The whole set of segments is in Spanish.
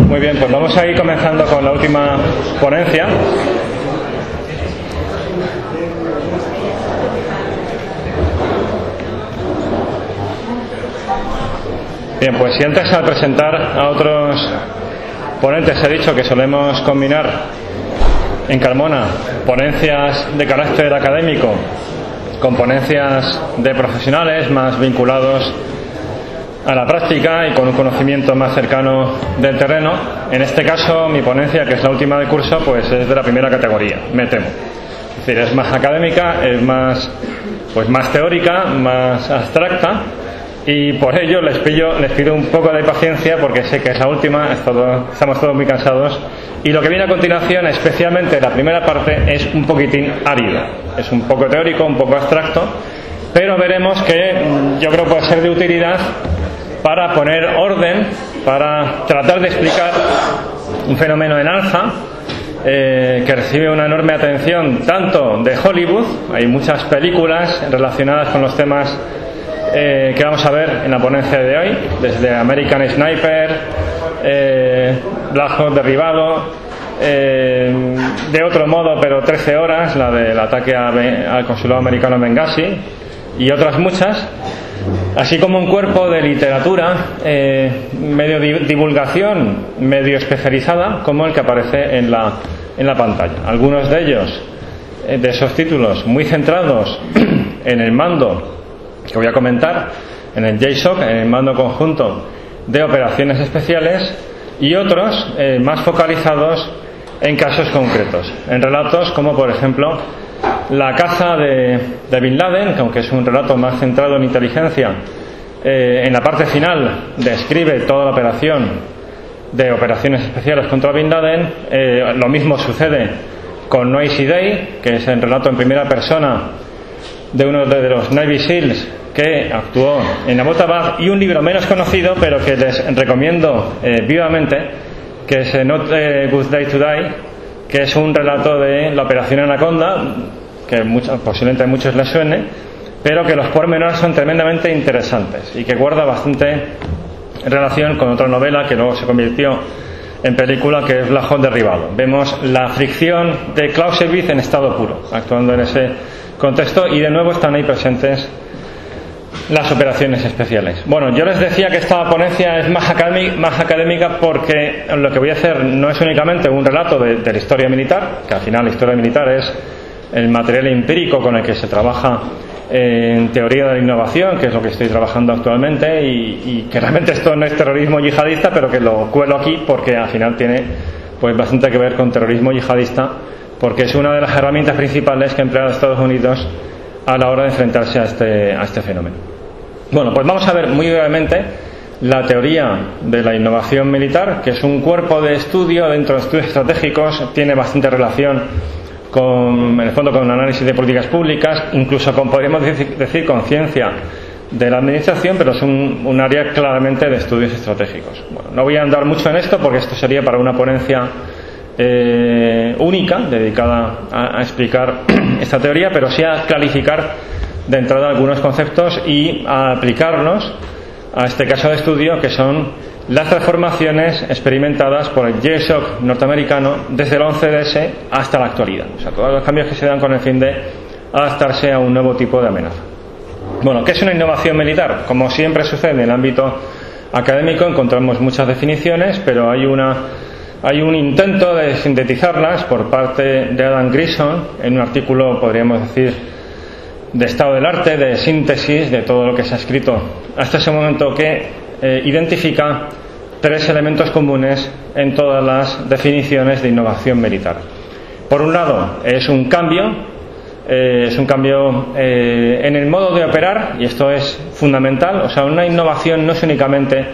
Muy bien, pues vamos a ir comenzando con la última ponencia. Bien, pues si antes al presentar a otros ponentes he dicho que solemos combinar en Carmona ponencias de carácter académico con ponencias de profesionales más vinculados a la práctica y con un conocimiento más cercano del terreno. En este caso, mi ponencia, que es la última del curso, pues es de la primera categoría, me temo. Es decir, es más académica, es más, pues más teórica, más abstracta y por ello les pido, un poco de paciencia porque sé que es la última, estamos todos muy cansados y lo que viene a continuación, especialmente la primera parte, es un poquitín árido. Es un poco teórico, un poco abstracto, pero veremos que mm, yo creo puede ser de utilidad para poner orden, para tratar de explicar un fenómeno en alza eh, que recibe una enorme atención tanto de Hollywood, hay muchas películas relacionadas con los temas eh, que vamos a ver en la ponencia de hoy, desde American Sniper, eh, Black Hawk derribado, eh, de otro modo, pero 13 horas, la del ataque al consulado americano en Benghazi, y otras muchas, así como un cuerpo de literatura, medio divulgación, medio especializada, como el que aparece en la, en la pantalla. Algunos de ellos, de esos títulos, muy centrados en el mando que voy a comentar en el JSOC, en el mando conjunto de operaciones especiales, y otros eh, más focalizados en casos concretos, en relatos como por ejemplo la caza de, Bin Laden, que aunque es un relato más centrado en inteligencia, eh, en la parte final describe toda la operación de operaciones especiales contra Bin Laden. Eh, lo mismo sucede con Noisy Day, que es el relato en primera persona de uno de los Navy SEALs que actuó en Abbottabad y un libro menos conocido pero que les recomiendo eh, vivamente que es Not a Good Day to que es un relato de la operación Anaconda que posiblemente a muchos les suene pero que los pormenores son tremendamente interesantes y que guarda bastante relación con otra novela que luego se convirtió en película que es Black derribado. Vemos la fricción de Clausewitz en estado puro, actuando en ese contexto y de nuevo están ahí presentes las operaciones especiales. Bueno, yo les decía que esta ponencia es más académica porque lo que voy a hacer no es únicamente un relato de, la historia militar, que al final la historia militar es el material empírico con el que se trabaja en teoría de la innovación, que es lo que estoy trabajando actualmente, y, y, que realmente esto no es terrorismo yihadista, pero que lo cuelo aquí porque al final tiene pues bastante que ver con terrorismo yihadista porque es una de las herramientas principales que ha empleado Estados Unidos a la hora de enfrentarse a este, a este fenómeno. Bueno, pues vamos a ver muy brevemente la teoría de la innovación militar, que es un cuerpo de estudio dentro de estudios estratégicos, tiene bastante relación con, en el fondo, con un análisis de políticas públicas, incluso con, podríamos decir, con ciencia de la administración, pero es un, un área claramente de estudios estratégicos. Bueno, no voy a andar mucho en esto porque esto sería para una ponencia eh, única dedicada a, explicar esta teoría, pero sí a clarificar de entrada algunos conceptos y a aplicarnos a este caso de estudio que son las transformaciones experimentadas por el JSOC norteamericano desde el 11DS hasta la actualidad. O sea, todos los cambios que se dan con el fin de adaptarse a un nuevo tipo de amenaza. Bueno, ¿qué es una innovación militar? Como siempre sucede en el ámbito académico, encontramos muchas definiciones, pero hay una hay un intento de sintetizarlas por parte de Adam Grison en un artículo, podríamos decir, de estado del arte, de síntesis de todo lo que se ha escrito hasta ese momento que eh, identifica tres elementos comunes en todas las definiciones de innovación militar. Por un lado, es un cambio, eh, es un cambio eh, en el modo de operar, y esto es fundamental, o sea, una innovación no es únicamente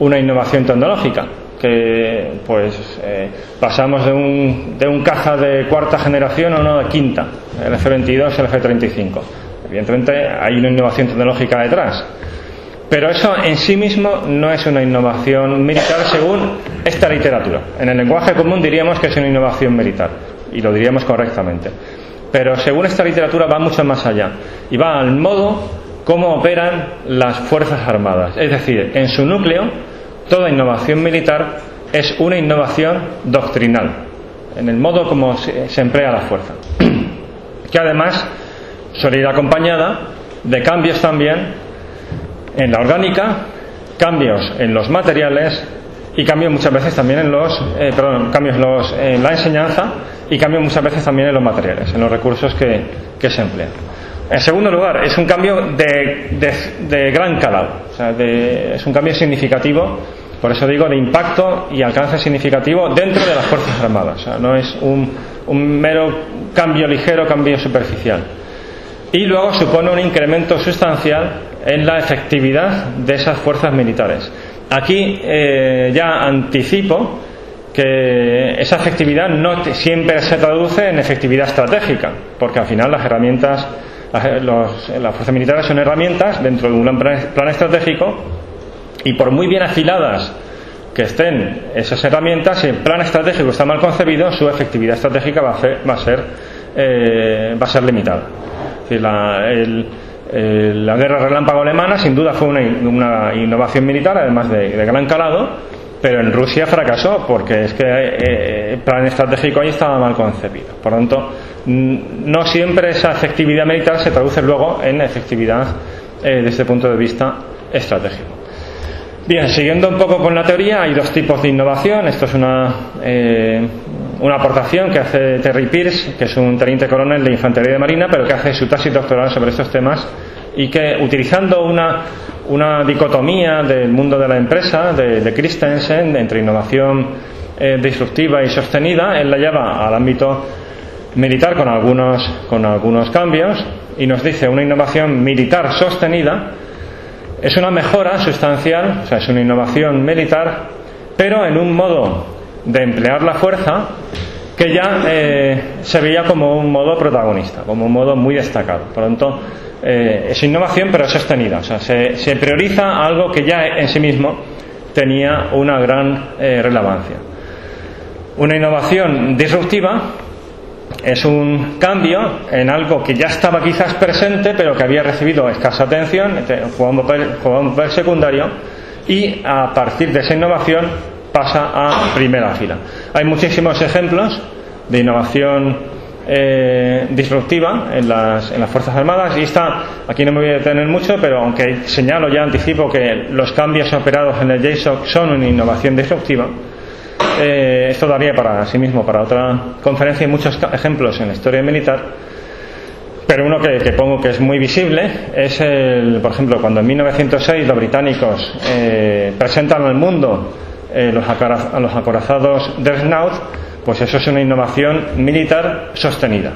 una innovación tecnológica, que pues eh, pasamos de un, de un caja de cuarta generación a uno de quinta, el F-22 el F-35. Evidentemente hay una innovación tecnológica detrás. Pero eso en sí mismo no es una innovación militar según esta literatura. En el lenguaje común diríamos que es una innovación militar y lo diríamos correctamente. Pero según esta literatura va mucho más allá y va al modo cómo operan las Fuerzas Armadas. Es decir, en su núcleo toda innovación militar es una innovación doctrinal, en el modo como se emplea la fuerza, que además suele ir acompañada de cambios también en la orgánica, cambios en los materiales y cambios muchas veces también en los, eh, perdón, cambios en, la enseñanza y cambios muchas veces también en los materiales, en los recursos que, se emplean. En segundo lugar, es un cambio de, gran calado, es un cambio significativo, por eso digo, de impacto y alcance significativo dentro de las Fuerzas Armadas. no es un, un mero cambio ligero, cambio superficial. Y luego supone un incremento sustancial en la efectividad de esas fuerzas militares. Aquí eh, ya anticipo que esa efectividad no siempre se traduce en efectividad estratégica, porque al final las herramientas, las, fuerzas militares son herramientas dentro de un plan estratégico y por muy bien afiladas que estén esas herramientas, si el plan estratégico está mal concebido, su efectividad estratégica va a ser, va a ser, eh, limitada. Es decir, la, eh, la guerra relámpago alemana sin duda fue una, innovación militar, además de, gran calado, pero en Rusia fracasó porque es que eh, el plan estratégico ahí estaba mal concebido. Por lo tanto, no siempre esa efectividad militar se traduce luego en efectividad eh, desde el punto de vista estratégico. Bien, siguiendo un poco con la teoría, hay dos tipos de innovación. Esto es una, una aportación que hace Terry Pierce, que es un teniente coronel de infantería de marina, pero que hace su tesis doctoral sobre estos temas y que utilizando una, una dicotomía del mundo de la empresa, de, Christensen, entre innovación eh, disruptiva y sostenida, él la lleva al ámbito militar con algunos, con algunos cambios y nos dice una innovación militar sostenida es una mejora sustancial, o sea, es una innovación militar, pero en un modo de emplear la fuerza que ya eh, se veía como un modo protagonista, como un modo muy destacado. Por lo tanto, eh, es innovación pero es sostenida, o sea, se, prioriza algo que ya en sí mismo tenía una gran eh, relevancia. Una innovación disruptiva es un cambio en algo que ya estaba quizás presente pero que había recibido escasa atención, jugaba un papel secundario y a partir de esa innovación pasa a primera fila. Hay muchísimos ejemplos de innovación eh, disruptiva en las, en las Fuerzas Armadas y está, aquí no me voy a detener mucho, pero aunque señalo ya anticipo que los cambios operados en el JSOC son una innovación disruptiva, eh, esto daría para sí mismo para otra conferencia y muchos ejemplos en la historia militar. Pero uno que, pongo que es muy visible es, el, por ejemplo, cuando en 1906 los británicos eh, presentan al mundo eh, los, acorazados Dreadnought, pues eso es una innovación militar sostenida.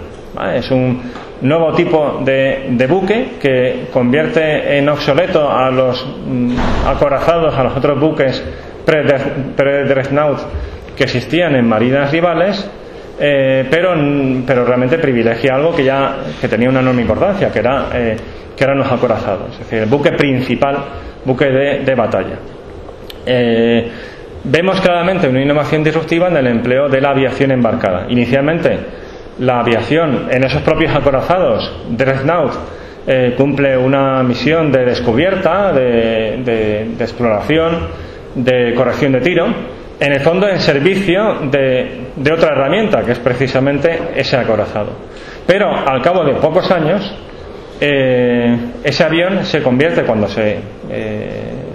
Es un nuevo tipo de, buque que convierte en obsoleto a los mm, acorazados, a los otros buques pre-Dreadnought que existían en marinas rivales, eh, pero, pero realmente privilegia algo que ya que tenía una enorme importancia, que, era, eh, que eran los acorazados, es decir, el buque principal, buque de, de batalla. Vemos claramente una innovación disruptiva en el empleo de la aviación embarcada. Inicialmente, la aviación en esos propios acorazados, Dreadnought, eh, cumple una misión de descubierta, de, exploración, de corrección de tiro, en el fondo en servicio de, otra herramienta, que es precisamente ese acorazado. Pero al cabo de pocos años, eh, ese avión se convierte, cuando se eh,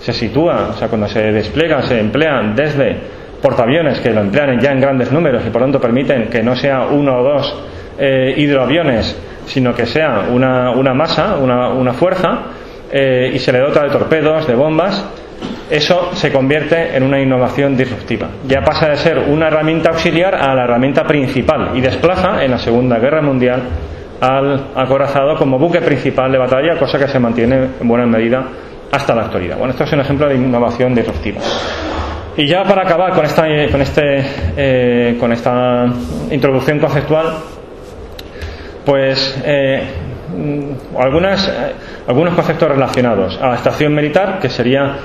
se sitúa, o sea, cuando se despliega, se emplean desde portaaviones que lo emplean ya en grandes números y por tanto permiten que no sea uno o dos eh, hidroaviones, sino que sea una, una masa, una, una fuerza, eh, y se le dota de torpedos, de bombas, eso se convierte en una innovación disruptiva. Ya pasa de ser una herramienta auxiliar a la herramienta principal y desplaza en la Segunda Guerra Mundial al acorazado como buque principal de batalla, cosa que se mantiene en buena medida hasta la actualidad. Bueno, esto es un ejemplo de innovación disruptiva. Y ya para acabar con esta, con este, eh, con esta introducción conceptual, pues eh, algunas, algunos conceptos relacionados a estación militar, que serían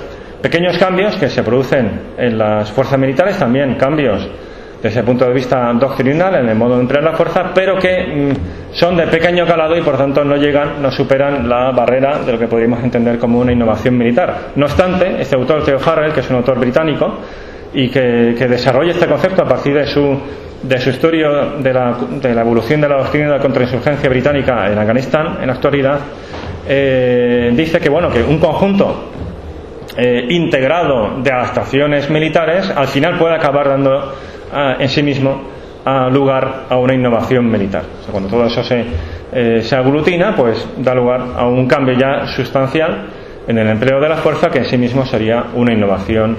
pequeños cambios que se producen en las fuerzas militares, también cambios desde el punto de vista doctrinal en el modo de emplear la fuerza, pero que mm, son de pequeño calado y por tanto no llegan, no superan la barrera de lo que podríamos entender como una innovación militar. No obstante, este autor, Theo Harrell, que es un autor británico, y que, que desarrolla este concepto a partir de su, de su estudio de la, de la evolución de la doctrina de la contrainsurgencia británica en Afganistán en la actualidad, eh, dice que bueno que un conjunto eh, integrado de adaptaciones militares al final puede acabar dando en sí mismo ah, lugar a una innovación militar. O sea, cuando todo eso se, eh, se aglutina, pues da lugar a un cambio ya sustancial en el empleo de la fuerza que en sí mismo sería una innovación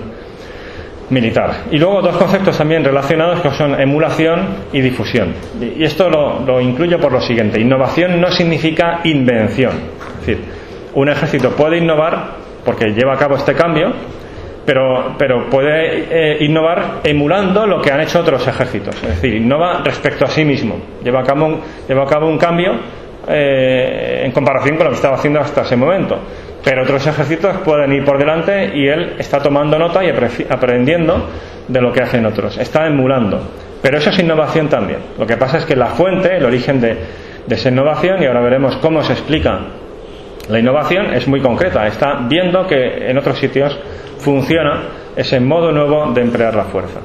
militar. Y luego dos conceptos también relacionados que son emulación y difusión. Y esto lo, lo incluyo por lo siguiente. Innovación no significa invención. Es decir, un ejército puede innovar porque lleva a cabo este cambio, pero, pero puede eh, innovar emulando lo que han hecho otros ejércitos. Es decir, innova respecto a sí mismo. Lleva a cabo un, lleva a cabo un cambio eh, en comparación con lo que estaba haciendo hasta ese momento. Pero otros ejércitos pueden ir por delante y él está tomando nota y aprendiendo de lo que hacen otros. Está emulando. Pero eso es innovación también. Lo que pasa es que la fuente, el origen de, de esa innovación, y ahora veremos cómo se explica la innovación, es muy concreta. Está viendo que en otros sitios funciona ese modo nuevo de emplear la fuerza.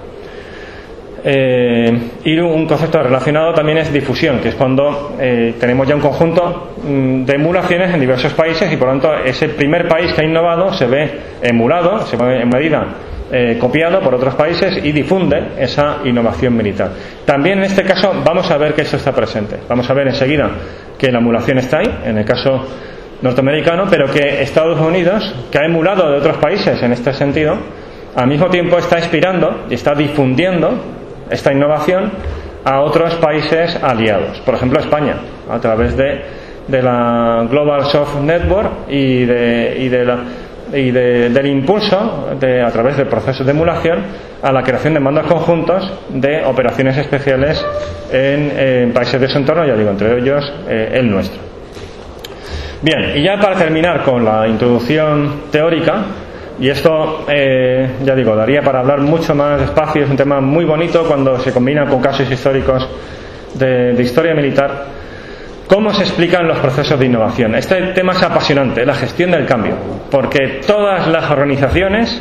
Eh, y un concepto relacionado también es difusión, que es cuando eh, tenemos ya un conjunto mm, de emulaciones en diversos países y por lo tanto ese primer país que ha innovado se ve emulado, se ve en medida eh, copiado por otros países y difunde esa innovación militar. También en este caso vamos a ver que eso está presente. Vamos a ver enseguida que la emulación está ahí, en el caso norteamericano, pero que Estados Unidos, que ha emulado de otros países en este sentido, al mismo tiempo está inspirando y está difundiendo esta innovación a otros países aliados. Por ejemplo, España, a través de, de la Global Soft Network y, de, y, de la, y del impulso a través del proceso de emulación a la creación de mandos conjuntos de operaciones especiales en, países de su entorno, ya digo, entre ellos eh, el nuestro. Bien, y ya para terminar con la introducción teórica, y esto, eh, ya digo, daría para hablar mucho más despacio, es un tema muy bonito cuando se combina con casos históricos de, historia militar. ¿Cómo se explican los procesos de innovación? Este tema es apasionante, la gestión del cambio, porque todas las organizaciones,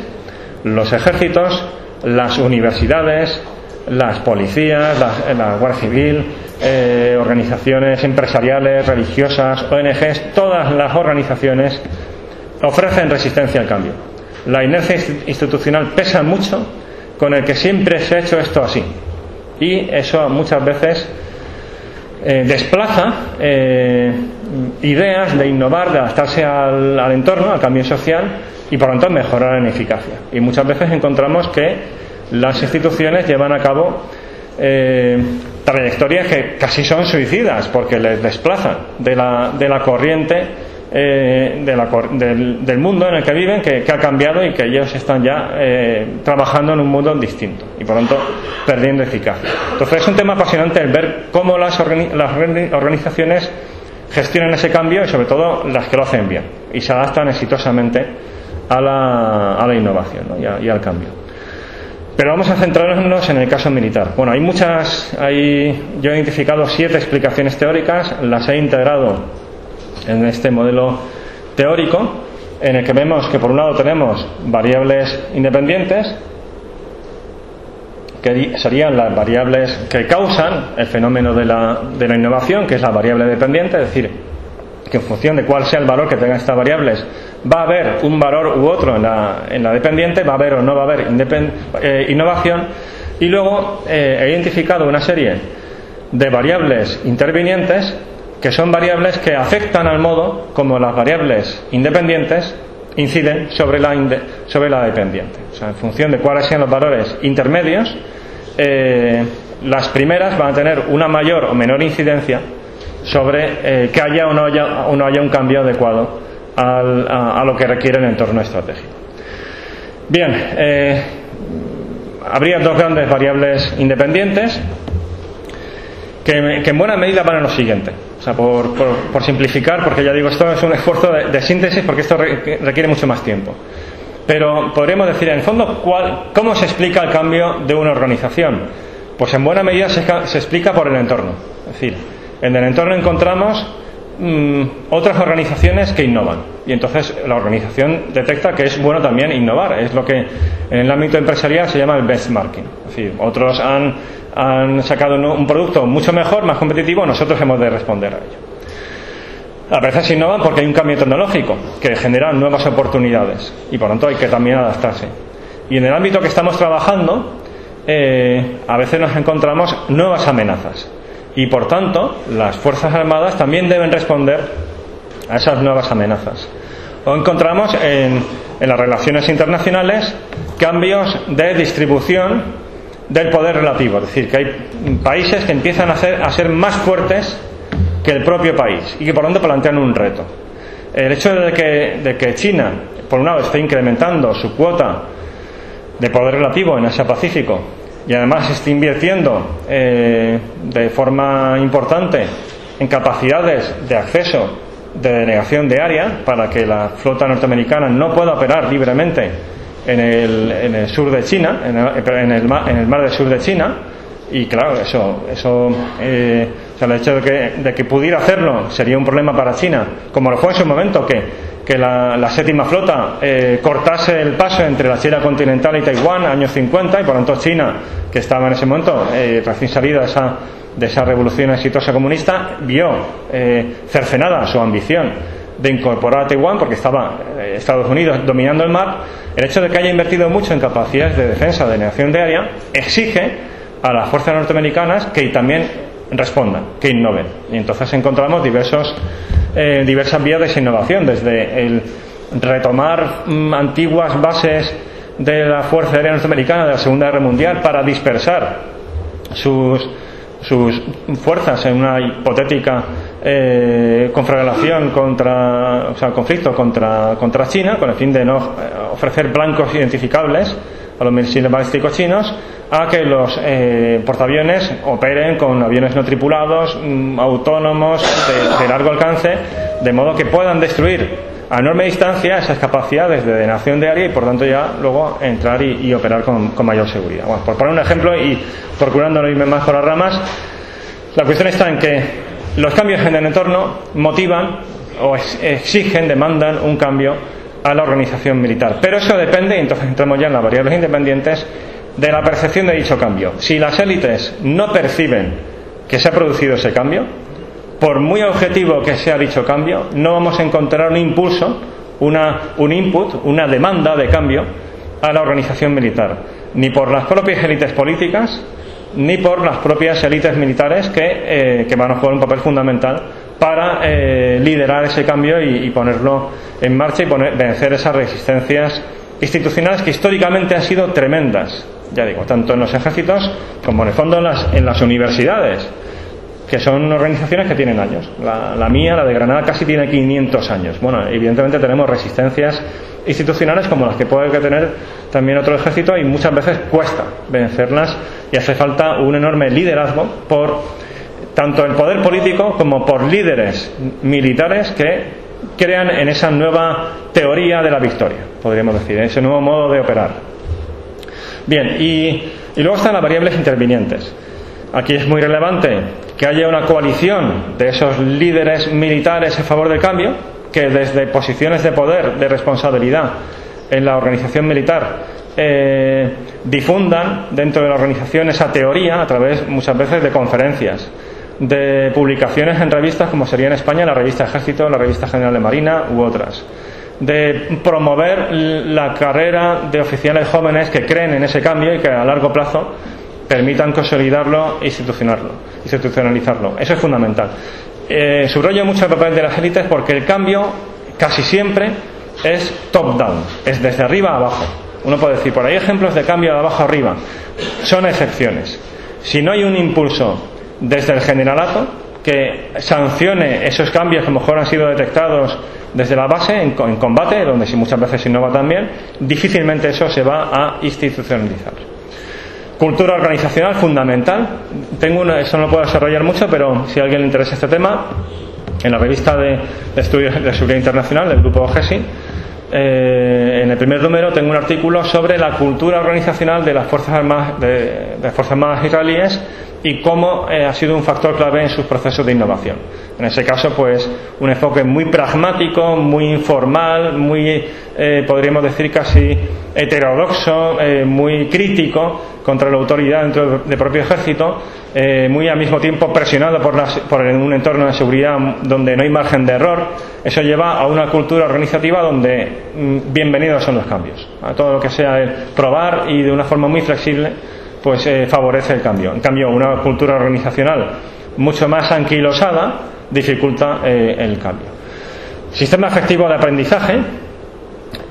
los ejércitos, las universidades, las policías, la, Guardia Civil, eh, organizaciones empresariales, religiosas, ONGs, todas las organizaciones ofrecen resistencia al cambio la inercia institucional pesa mucho con el que siempre se ha hecho esto así. Y eso muchas veces eh, desplaza eh, ideas de innovar, de adaptarse al, entorno, al cambio social y por lo tanto mejorar en eficacia. Y muchas veces encontramos que las instituciones llevan a cabo eh, trayectorias que casi son suicidas porque les desplazan de la, de la corriente eh, del, mundo en el que viven que, ha cambiado y que ellos están ya eh, trabajando en un mundo distinto y por lo tanto perdiendo eficacia. Entonces es un tema apasionante el ver cómo las, organizaciones gestionan ese cambio y sobre todo las que lo hacen bien y se adaptan exitosamente a la, a la innovación y, al cambio. Pero vamos a centrarnos en el caso militar. Bueno, hay muchas, hay, yo he identificado siete explicaciones teóricas, las he integrado en este modelo teórico en el que vemos que por un lado tenemos variables independientes que serían las variables que causan el fenómeno de la, de la innovación, que es la variable dependiente, es decir, que en función de cuál sea el valor que tengan estas variables, va a haber un valor u otro en la, en la dependiente, va a haber o no va a haber eh, innovación, y luego eh, he identificado una serie de variables intervinientes que son variables que afectan al modo como las variables independientes inciden sobre la, sobre la dependiente. O sea, en función de cuáles sean los valores intermedios, eh, las primeras van a tener una mayor o menor incidencia sobre que haya o no haya, o no haya un cambio adecuado a, lo que requiere el entorno estratégico. Bien, eh, habría dos grandes variables independientes que, en buena medida van a lo siguiente. O sea, por, simplificar, porque ya digo, esto es un esfuerzo de, síntesis porque esto requiere mucho más tiempo. Pero podríamos decir, en fondo, ¿cómo se explica el cambio de una organización? Pues en buena medida se, se explica por el entorno. Es decir, en el entorno encontramos mm, otras organizaciones que innovan. Y entonces la organización detecta que es bueno también innovar. Es lo que en el ámbito empresarial se llama el benchmarking. Es decir, otros han, han sacado un producto mucho mejor, más competitivo, nosotros hemos de responder a ello. A veces innovan porque hay un cambio tecnológico que genera nuevas oportunidades y por lo tanto hay que también adaptarse. Y en el ámbito que estamos trabajando, eh, a veces nos encontramos nuevas amenazas y por tanto las Fuerzas Armadas también deben responder a esas nuevas amenazas. O encontramos en, las relaciones internacionales cambios de distribución del poder relativo, es decir, que hay países que empiezan a ser, a ser más fuertes que el propio país y que por tanto plantean un reto. El hecho de que, de que China, por un lado, esté incrementando su cuota de poder relativo en Asia-Pacífico y además esté invirtiendo eh, de forma importante en capacidades de acceso de denegación de área para que la flota norteamericana no pueda operar libremente en el, en el sur de China, en el, en el, en el mar del sur de China, y claro, eso, eso eh, el hecho de que, pudiera hacerlo sería un problema para China, como lo fue en su momento que, la, séptima flota eh, cortase el paso entre la China continental y Taiwán, años 50, y por lo tanto China, que estaba en ese momento eh, recién salida de esa, revolución exitosa comunista, vio eh, cercenada su ambición de incorporar a Taiwán porque estaba eh, Estados Unidos dominando el mar, el hecho de que haya invertido mucho en capacidades de defensa de negación de área exige a las fuerzas norteamericanas que también respondan, que innoven. Y entonces encontramos diversos, eh, diversas vías de innovación, desde el retomar mm, antiguas bases de la Fuerza Aérea Norteamericana de la Segunda Guerra Mundial para dispersar sus, sus fuerzas en una hipotética eh, conflagración contra, o sea, conflicto contra, contra China, con el fin de no eh, ofrecer blancos identificables a los misiles balísticos chinos, a que los eh, portaaviones operen con aviones no tripulados, mm, autónomos, de, largo alcance, de modo que puedan destruir a enorme distancia esas capacidades de denación de área y por tanto ya luego entrar y, y operar con, con, mayor seguridad. Bueno, por poner un ejemplo y procurando no irme más por las ramas, la cuestión está en que los cambios en el entorno motivan o exigen, demandan un cambio a la organización militar. Pero eso depende, y entonces entramos ya en las variables independientes, de la percepción de dicho cambio. Si las élites no perciben que se ha producido ese cambio, por muy objetivo que sea dicho cambio, no vamos a encontrar un impulso, una, un input, una demanda de cambio a la organización militar, ni por las propias élites políticas, ni por las propias élites militares que, eh, que, van a jugar un papel fundamental para eh, liderar ese cambio y, ponerlo en marcha y poner, vencer esas resistencias institucionales que históricamente han sido tremendas, ya digo, tanto en los ejércitos como en el fondo en las, en las universidades, que son organizaciones que tienen años. La, la, mía, la de Granada, casi tiene 500 años. Bueno, evidentemente tenemos resistencias institucionales como las que puede tener también otro ejército y muchas veces cuesta vencerlas y hace falta un enorme liderazgo por tanto el poder político como por líderes militares que crean en esa nueva teoría de la victoria, podríamos decir, en ese nuevo modo de operar. Bien, y, luego están las variables intervinientes. Aquí es muy relevante que haya una coalición de esos líderes militares a favor del cambio, que desde posiciones de poder, de responsabilidad en la organización militar, eh, difundan dentro de la organización esa teoría a través muchas veces de conferencias, de publicaciones en revistas como sería en España la revista Ejército, la revista General de Marina u otras, de promover la carrera de oficiales jóvenes que creen en ese cambio y que a largo plazo permitan consolidarlo e institucionalizarlo. Eso es fundamental. Eh, subrayo mucho el papel de las élites porque el cambio casi siempre es top-down, es desde arriba a abajo. Uno puede decir, por ahí ejemplos de cambio de abajo arriba. Son excepciones. Si no hay un impulso desde el generalato que sancione esos cambios que a lo mejor han sido detectados desde la base en, combate, donde si muchas veces se innova también, difícilmente eso se va a institucionalizar. Cultura organizacional fundamental. Tengo una, eso no lo puedo desarrollar mucho, pero si a alguien le interesa este tema, en la revista de, de estudios de seguridad internacional del grupo GESI, eh, en el primer número tengo un artículo sobre la cultura organizacional de las Fuerzas Armadas, de, las Fuerzas Armadas israelíes y cómo eh, ha sido un factor clave en sus procesos de innovación. En ese caso, pues un enfoque muy pragmático, muy informal, muy, eh, podríamos decir, casi heterodoxo, eh, muy crítico contra la autoridad dentro del propio ejército, muy al mismo tiempo presionado por, por un entorno de seguridad donde no hay margen de error. Eso lleva a una cultura organizativa donde mm, bienvenidos son los cambios. A todo lo que sea el probar y de una forma muy flexible pues eh, favorece el cambio. En cambio, una cultura organizacional mucho más anquilosada dificulta eh, el cambio. Sistema efectivo de aprendizaje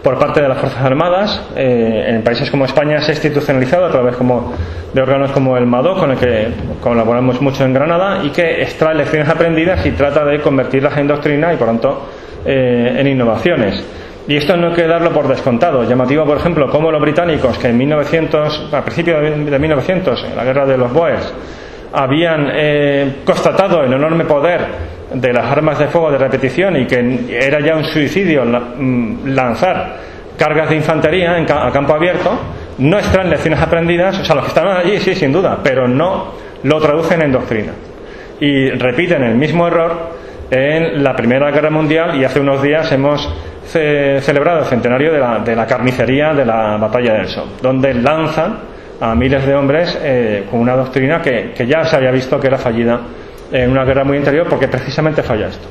por parte de las Fuerzas Armadas. Eh, en países como España se ha institucionalizado a través de órganos como el MADO, con el que colaboramos mucho en Granada, y que extrae lecciones aprendidas y trata de convertirlas en doctrina y, por tanto, en innovaciones. Y esto no hay que darlo por descontado. Llamativo, por ejemplo, como los británicos, que en 1900, a principios de 1900, en la guerra de los Boers, habían eh, constatado el enorme poder de las armas de fuego de repetición y que era ya un suicidio mm, lanzar cargas de infantería a campo abierto, no extraen lecciones aprendidas, o sea, los que estaban allí sí, sin duda, pero no lo traducen en doctrina. Y repiten el mismo error en la Primera Guerra Mundial y hace unos días hemos celebrado el centenario de la, de la, carnicería de la batalla del Sol, donde lanzan a miles de hombres eh, con una doctrina que, que, ya se había visto que era fallida en una guerra muy interior porque precisamente falla esto.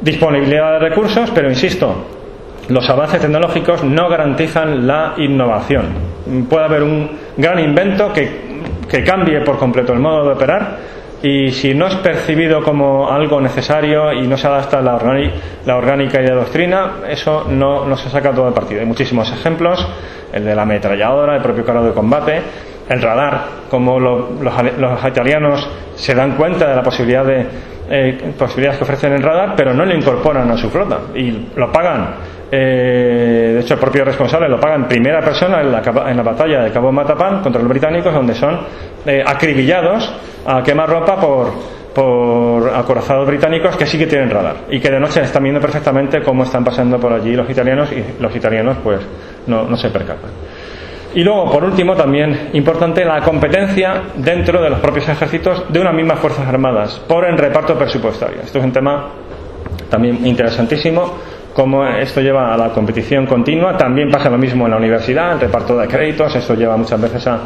Disponibilidad de recursos, pero insisto, los avances tecnológicos no garantizan la innovación. Puede haber un gran invento que, que cambie por completo el modo de operar, y si no es percibido como algo necesario y no se adapta a la, orgánica y la doctrina, eso no, no, se saca todo el partido. Hay muchísimos ejemplos, el de la ametralladora, el propio carro de combate, el radar, como los, los, italianos se dan cuenta de la posibilidad de eh, posibilidades que ofrecen el radar, pero no lo incorporan a su flota y lo pagan. Eh, de hecho, el propio responsable lo paga en primera persona en la, en la batalla de Cabo Matapán contra los británicos, donde son eh, acribillados a quemar ropa por, por acorazados británicos que sí que tienen radar y que de noche están viendo perfectamente cómo están pasando por allí los italianos y los italianos pues no, no se percatan. Y luego, por último, también importante la competencia dentro de los propios ejércitos de unas mismas Fuerzas Armadas por el reparto presupuestario. Esto es un tema también interesantísimo, cómo esto lleva a la competición continua. También pasa lo mismo en la universidad, el reparto de créditos, esto lleva muchas veces a,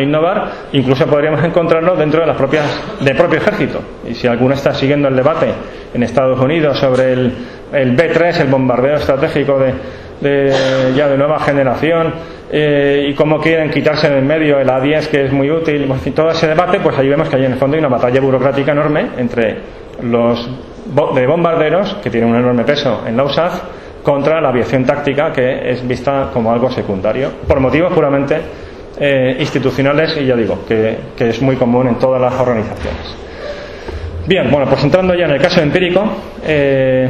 innovar, incluso podríamos encontrarlo dentro de las propias del propio ejército. Y si alguno está siguiendo el debate en Estados Unidos sobre el, el B-3, el bombardeo estratégico de, de, ya de nueva generación, eh, y cómo quieren quitarse en el medio el A-10, que es muy útil, todo ese debate, pues ahí vemos que hay en el fondo hay una batalla burocrática enorme entre los de bombarderos, que tienen un enorme peso en la USAF, contra la aviación táctica, que es vista como algo secundario, por motivos puramente eh, institucionales y ya digo, que, es muy común en todas las organizaciones. Bien, bueno, pues entrando ya en el caso empírico, eh,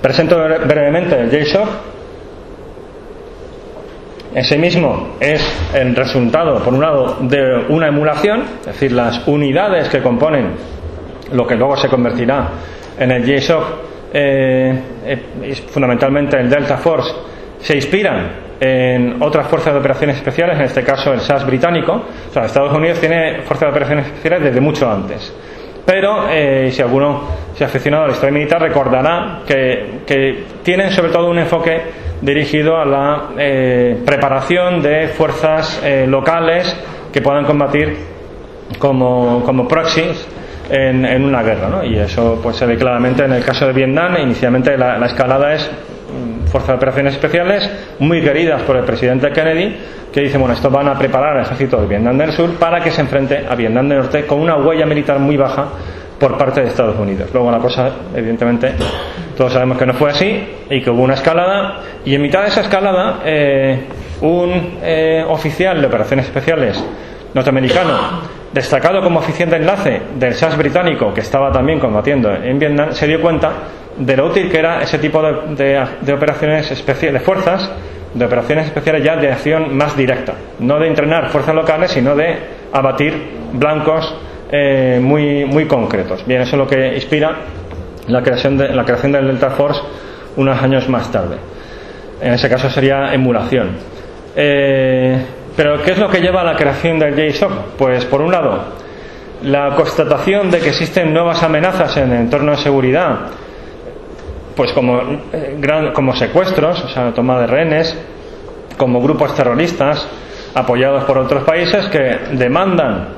presento brevemente el JSOC. Ese mismo es el resultado, por un lado, de una emulación, es decir, las unidades que componen lo que luego se convertirá en el JSOC, eh, fundamentalmente el Delta Force, se inspiran en otras fuerzas de operaciones especiales, en este caso el SAS británico. O sea, Estados Unidos tiene fuerzas de operaciones especiales desde mucho antes. Pero eh, si alguno se ha aficionado a la historia militar, recordará que, tienen sobre todo un enfoque dirigido a la eh, preparación de fuerzas eh, locales que puedan combatir como, como proxies en, en, una guerra. ¿no? Y eso pues, se ve claramente en el caso de Vietnam. Inicialmente la escalada es Fuerzas de Operaciones Especiales, muy queridas por el presidente Kennedy, que dice, bueno, esto van a preparar al ejército de Vietnam del Sur para que se enfrente a Vietnam del Norte con una huella militar muy baja por parte de Estados Unidos. Luego la cosa, evidentemente, todos sabemos que no fue así y que hubo una escalada y en mitad de esa escalada eh, un eh, oficial de operaciones especiales norteamericano destacado como oficial de enlace del SAS británico que estaba también combatiendo en Vietnam se dio cuenta de lo útil que era ese tipo de, operaciones especiales, de fuerzas, de operaciones especiales ya de acción más directa, no de entrenar fuerzas locales, sino de abatir blancos eh, muy, muy concretos. Bien, eso es lo que inspira la creación, de, la creación del Delta Force unos años más tarde. En ese caso sería emulación. Eh, pero ¿qué es lo que lleva a la creación del JSOC? Pues por un lado, la constatación de que existen nuevas amenazas en el entorno de seguridad, pues como, eh, como secuestros, o sea, toma de rehenes, como grupos terroristas apoyados por otros países que demandan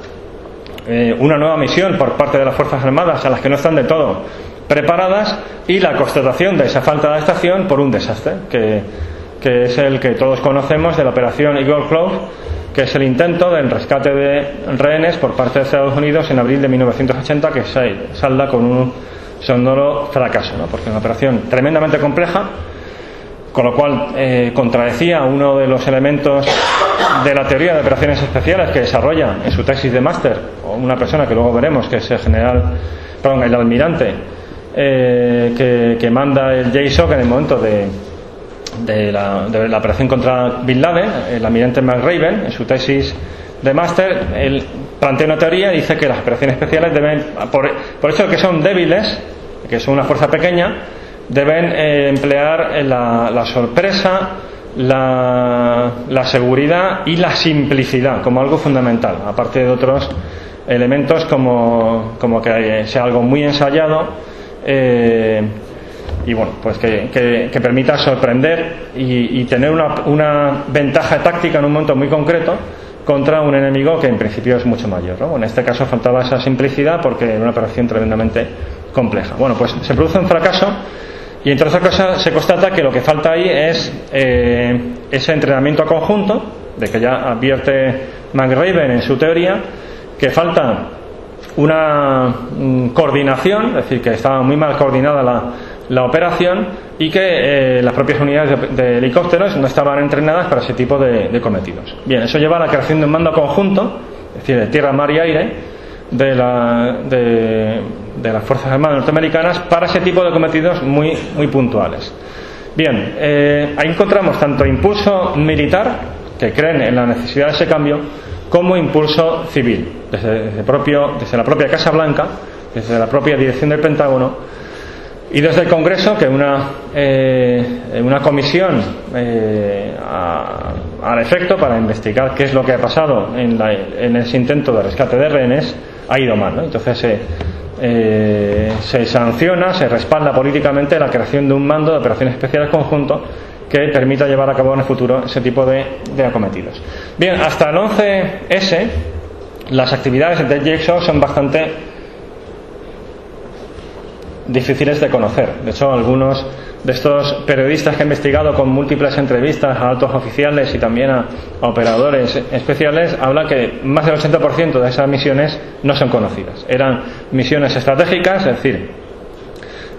eh, una nueva misión por parte de las Fuerzas Armadas a las que no están de todo preparadas y la constatación de esa falta de adaptación por un desastre, que, que es el que todos conocemos de la operación Eagle Claw, que es el intento del rescate de rehenes por parte de Estados Unidos en abril de 1980, que salda con un sonoro fracaso, ¿no? porque es una operación tremendamente compleja, con lo cual eh, contradecía uno de los elementos de la teoría de operaciones especiales que desarrolla en su tesis de máster, una persona que luego veremos, que es el general, perdón, el almirante, eh, que, que, manda el JSOC en el momento de, de, la, de, la, operación contra Bin Laden, el almirante McRaven, en su tesis de máster, él plantea una teoría y dice que las operaciones especiales deben, por, por eso que son débiles, que son una fuerza pequeña, deben eh, emplear la, la sorpresa, la, la, seguridad y la simplicidad como algo fundamental, aparte de otros elementos como, como que sea algo muy ensayado eh, y bueno, pues que, que, permita sorprender y, y tener una, una, ventaja táctica en un momento muy concreto contra un enemigo que en principio es mucho mayor. ¿no? En este caso faltaba esa simplicidad porque era una operación tremendamente compleja. Bueno, pues se produce un fracaso y entre otras cosas se constata que lo que falta ahí es eh, ese entrenamiento conjunto, de que ya advierte McRaven en su teoría, que falta una mm, coordinación, es decir, que estaba muy mal coordinada la, la operación y que eh, las propias unidades de, de, helicópteros no estaban entrenadas para ese tipo de, cometidos. Bien, eso lleva a la creación de un mando conjunto, es decir, de tierra, mar y aire, de, la, de, las Fuerzas Armadas norteamericanas para ese tipo de cometidos muy, muy puntuales. Bien, eh, ahí encontramos tanto impulso militar, que creen en la necesidad de ese cambio, como impulso civil, desde, propio, desde la propia Casa Blanca, desde la propia dirección del Pentágono, y desde el Congreso, que una, eh, una comisión eh, a, al efecto para investigar qué es lo que ha pasado en, la, en ese intento de rescate de rehenes, ha ido mal. ¿no? Entonces se, eh, se sanciona, se respalda políticamente la creación de un mando de operaciones especiales conjunto que permita llevar a cabo en el futuro ese tipo de, de acometidos. Bien, hasta el 11S las actividades de JSOC son bastante difíciles de conocer. De hecho, algunos de estos periodistas que he investigado con múltiples entrevistas a altos oficiales y también a, operadores especiales hablan que más del 80% de esas misiones no son conocidas. Eran misiones estratégicas, es decir,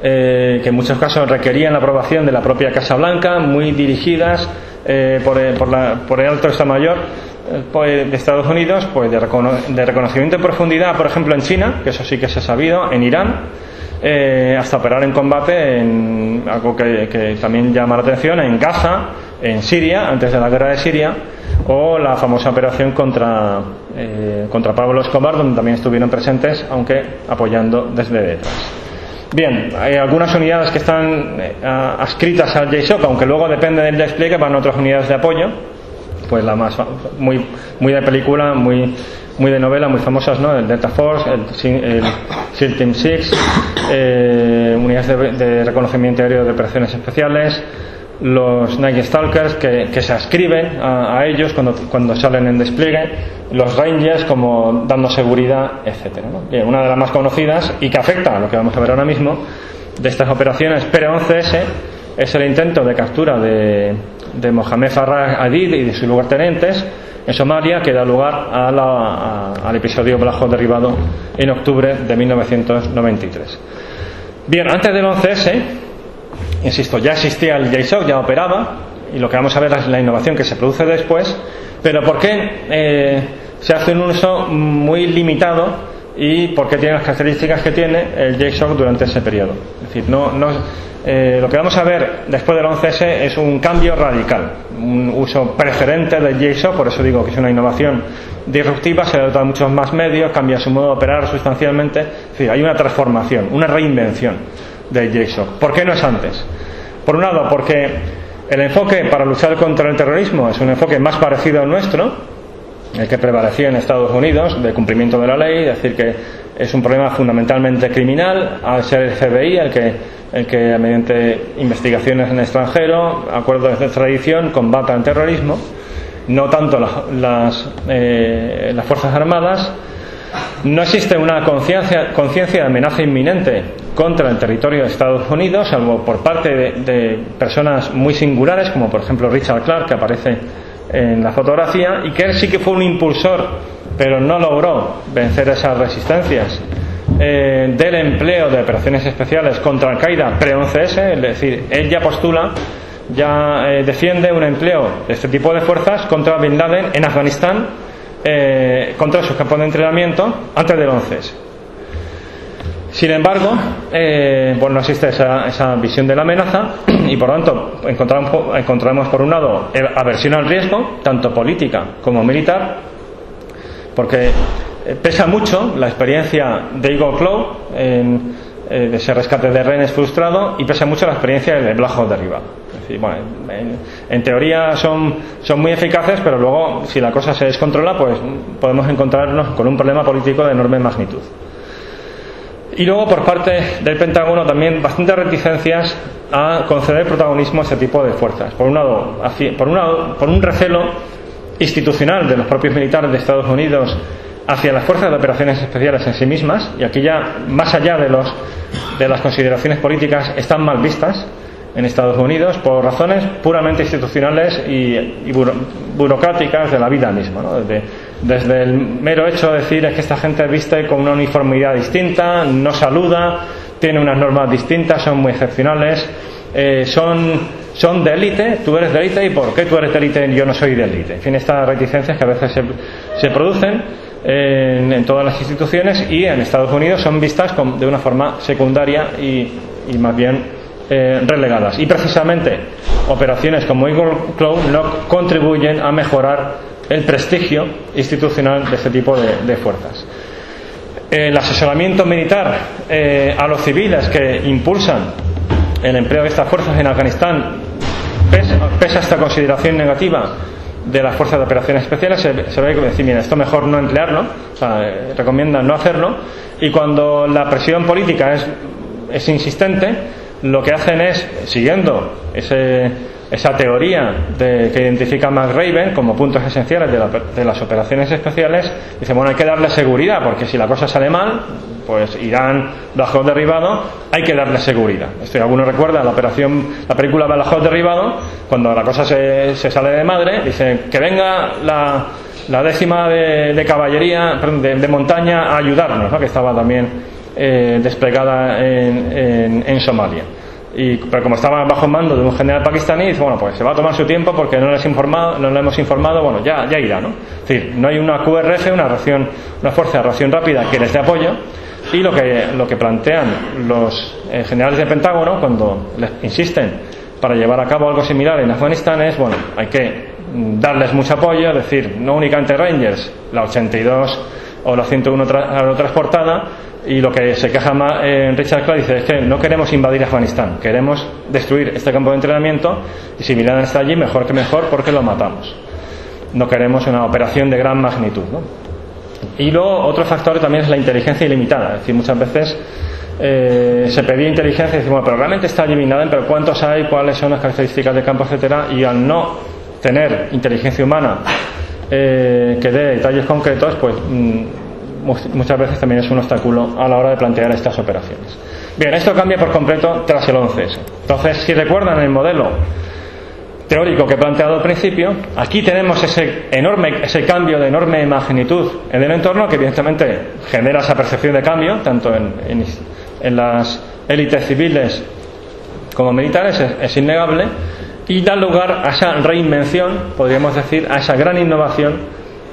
eh, que en muchos casos requerían la aprobación de la propia Casa Blanca, muy dirigidas eh, por, por, la, por, el alto Estado Mayor eh, de Estados Unidos, pues de, recono de reconocimiento en profundidad, por ejemplo, en China, que eso sí que se ha sabido, en Irán, eh, hasta operar en combate en algo que, que, también llama la atención en Gaza, en Siria, antes de la guerra de Siria, o la famosa operación contra, eh, contra Pablo Escobar, donde también estuvieron presentes, aunque apoyando desde detrás. Bien, hay algunas unidades que están eh, adscritas al JSOC, aunque luego depende del despliegue, van otras unidades de apoyo, pues la más muy, muy de película, muy muy de novela, muy famosas, ¿no? El Delta Force, el, el SEAL Team 6, eh, unidades de, reconocimiento aéreo de operaciones especiales, los Night Stalkers que, se ascriben a, ellos cuando, cuando salen en despliegue, los Rangers como dando seguridad, etcétera. ¿no? Una de las más conocidas y que afecta a lo que vamos a ver ahora mismo de estas operaciones PERE-11S es el intento de captura de, de Mohamed Farrah Adid y de sus lugartenientes en Somalia que da lugar a la, al episodio Blajo derribado en octubre de 1993. Bien, antes del 11S, insisto, ya existía el JSOC, ya operaba, y lo que vamos a ver es la innovación que se produce después, pero ¿por qué eh, se hace un uso muy limitado y por qué tiene las características que tiene el JSOC durante ese periodo? Es decir, no, no eh, lo que vamos a ver después del 11S es un cambio radical, un uso preferente del JSOC, por eso digo que es una innovación disruptiva, se le dota muchos más medios, cambia su modo de operar sustancialmente, es decir, hay una transformación, una reinvención del JSOC. ¿Por qué no es antes? Por un lado, porque el enfoque para luchar contra el terrorismo es un enfoque más parecido al nuestro, el que prevalecía en Estados Unidos, de cumplimiento de la ley, es decir, que es un problema fundamentalmente criminal, al ser el FBI el que, el que mediante investigaciones en el extranjero, acuerdos de extradición, combata el terrorismo, no tanto las, eh, las Fuerzas Armadas, no existe una conciencia de amenaza inminente contra el territorio de Estados Unidos, salvo por parte de, personas muy singulares, como por ejemplo Richard Clark, que aparece en la fotografía, y que él sí que fue un impulsor, pero no logró vencer esas resistencias. Eh, del empleo de operaciones especiales contra Al-Qaeda pre-11S, es decir, él ya postula, ya eh, defiende un empleo de este tipo de fuerzas contra Bin Laden en Afganistán eh, contra sus campos de entrenamiento antes del 11 Sin embargo, eh, no existe esa, visión de la amenaza y por lo tanto encontramos, encontramos por un lado aversión al riesgo, tanto política como militar, porque eh, pesa mucho la experiencia de Eagle Claw en, eh, de ese rescate de rehenes frustrado y pesa mucho la experiencia del Blajo derribado bueno, en, teoría son, son muy eficaces, pero luego, si la cosa se descontrola, pues podemos encontrarnos con un problema político de enorme magnitud. Y luego, por parte del Pentágono, también bastantes reticencias a conceder protagonismo a este tipo de fuerzas. Por un lado, por un, lado, por un recelo institucional de los propios militares de Estados Unidos hacia las fuerzas de operaciones especiales en sí mismas, y aquí ya, más allá de, los, de las consideraciones políticas, están mal vistas en Estados Unidos por razones puramente institucionales y, burocráticas de la vida misma. Desde, el mero hecho de decir es que esta gente viste con una uniformidad distinta, no saluda, tiene unas normas distintas, son muy excepcionales, eh, son, son de élite, tú eres de élite y por qué tú eres de élite y yo no soy de élite. En fin, estas reticencias que a veces se, se producen en, todas las instituciones y en Estados Unidos son vistas de una forma secundaria y, y más bien eh, relegadas. Y precisamente operaciones como Eagle Claw no contribuyen a mejorar el prestigio institucional de este tipo de, fuerzas. El asesoramiento militar eh, a los civiles que impulsan el empleo de estas fuerzas en Afganistán, pese, a esta consideración negativa de las fuerzas de operaciones especiales, se, ve que decir, mira, esto mejor no emplearlo, o sea, eh, no hacerlo, y cuando la presión política es, insistente, lo que hacen es, siguiendo esa teoría de, que identifica McRaven como puntos esenciales de, las operaciones especiales, dice, bueno, hay que darle seguridad, porque si la cosa sale mal, pues Irán, bajo derribado, hay que darle seguridad. Esto alguno recuerda la operación, la película Badajoz derribado, cuando la cosa se, sale de madre, dice que venga la, décima de, caballería, de, montaña a ayudarnos, que estaba también eh, desplegada en, en, Somalia. Y, pero como estaba bajo mando de un general pakistaní, dice, bueno, pues se va a tomar su tiempo porque no les no le hemos informado, bueno, ya, ya irá, ¿no? Es decir, no hay una QRF, una ración, una fuerza de ración rápida que les dé apoyo, y lo que, lo que plantean los eh, generales del Pentágono cuando les insisten para llevar a cabo algo similar en Afganistán es, bueno, hay que darles mucho apoyo, decir, no únicamente Rangers, la 82 o la 101 transportada, y lo que se queja más, en Richard Clark dice es que no queremos invadir Afganistán, queremos destruir este campo de entrenamiento y si Bin está allí, mejor que mejor porque lo matamos. No queremos una operación de gran magnitud. Y luego otro factor también es la inteligencia ilimitada. Es decir, muchas veces eh, se pedía inteligencia y decimos, pero realmente está eliminada, pero ¿cuántos hay? ¿Cuáles son las características del campo, etcétera? Y al no tener inteligencia humana eh, que dé detalles concretos, pues mm, muchas veces también es un obstáculo a la hora de plantear estas operaciones. Bien, esto cambia por completo tras el 11S. Entonces, si recuerdan el modelo teórico que he planteado al principio, aquí tenemos ese enorme, ese cambio de enorme magnitud en el entorno que evidentemente genera esa percepción de cambio, tanto en, las élites civiles como militares, es, innegable, y da lugar a esa reinvención, podríamos decir, a esa gran innovación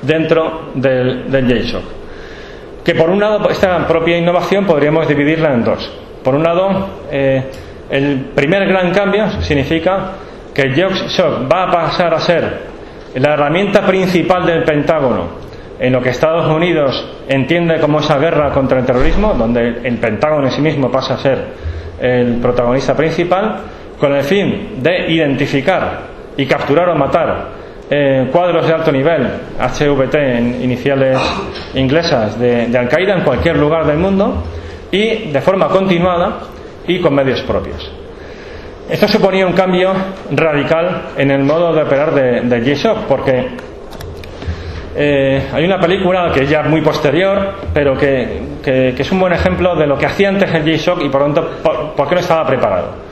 dentro del, del que por un lado esta propia innovación podríamos dividirla en dos. Por un lado, eh, el primer gran cambio significa que el Shock va a pasar a ser la herramienta principal del Pentágono en lo que Estados Unidos entiende como esa guerra contra el terrorismo, donde el Pentágono en sí mismo pasa a ser el protagonista principal, con el fin de identificar y capturar o matar eh, cuadros de alto nivel, HVT en iniciales inglesas, de, Al-Qaeda en cualquier lugar del mundo y de forma continuada y con medios propios. Esto suponía un cambio radical en el modo de operar de, de G-Shock, porque eh, hay una película que es ya muy posterior, pero que, que, es un buen ejemplo de lo que hacía antes el G-Shock y por lo tanto, por, qué no estaba preparado.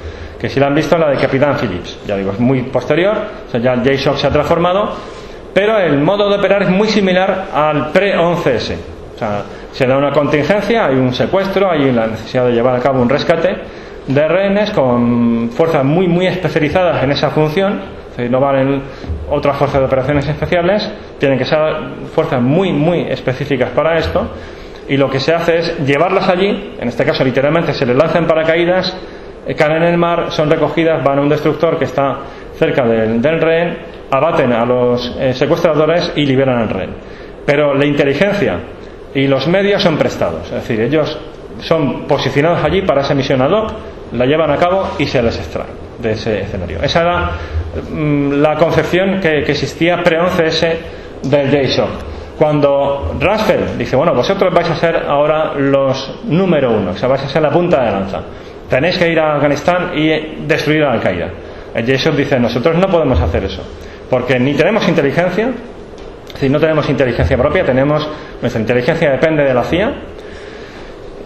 Que si la han visto, la de Capitán Phillips. Ya digo, es muy posterior, o sea, ya G-Shock se ha transformado, pero el modo de operar es muy similar al pre-11S. O sea, se da una contingencia, hay un secuestro, hay la necesidad de llevar a cabo un rescate de rehenes con fuerzas muy muy especializadas en esa función, no valen otras fuerzas de operaciones especiales, tienen que ser fuerzas muy muy específicas para esto y lo que se hace es llevarlas allí, en este caso literalmente se les lanzan paracaídas, caen en el mar, son recogidas, van a un destructor que está cerca del, del rehén, abaten a los eh, secuestradores y liberan al rehén. Pero la inteligencia y los medios son prestados, es decir, ellos son posicionados allí para esa misión ad hoc, la llevan a cabo y se les extrae de ese escenario. Esa era mm, la concepción que, existía pre-11S del JSOC. Cuando Rumsfeld dice, bueno, vosotros vais a ser ahora los número uno, o sea, vais a ser la punta de lanza. Tenéis que ir a Afganistán y destruir a Al-Qaeda. JSOC dice, nosotros no podemos hacer eso, porque ni tenemos inteligencia, decir, no tenemos inteligencia propia, tenemos, nuestra inteligencia depende de la CIA,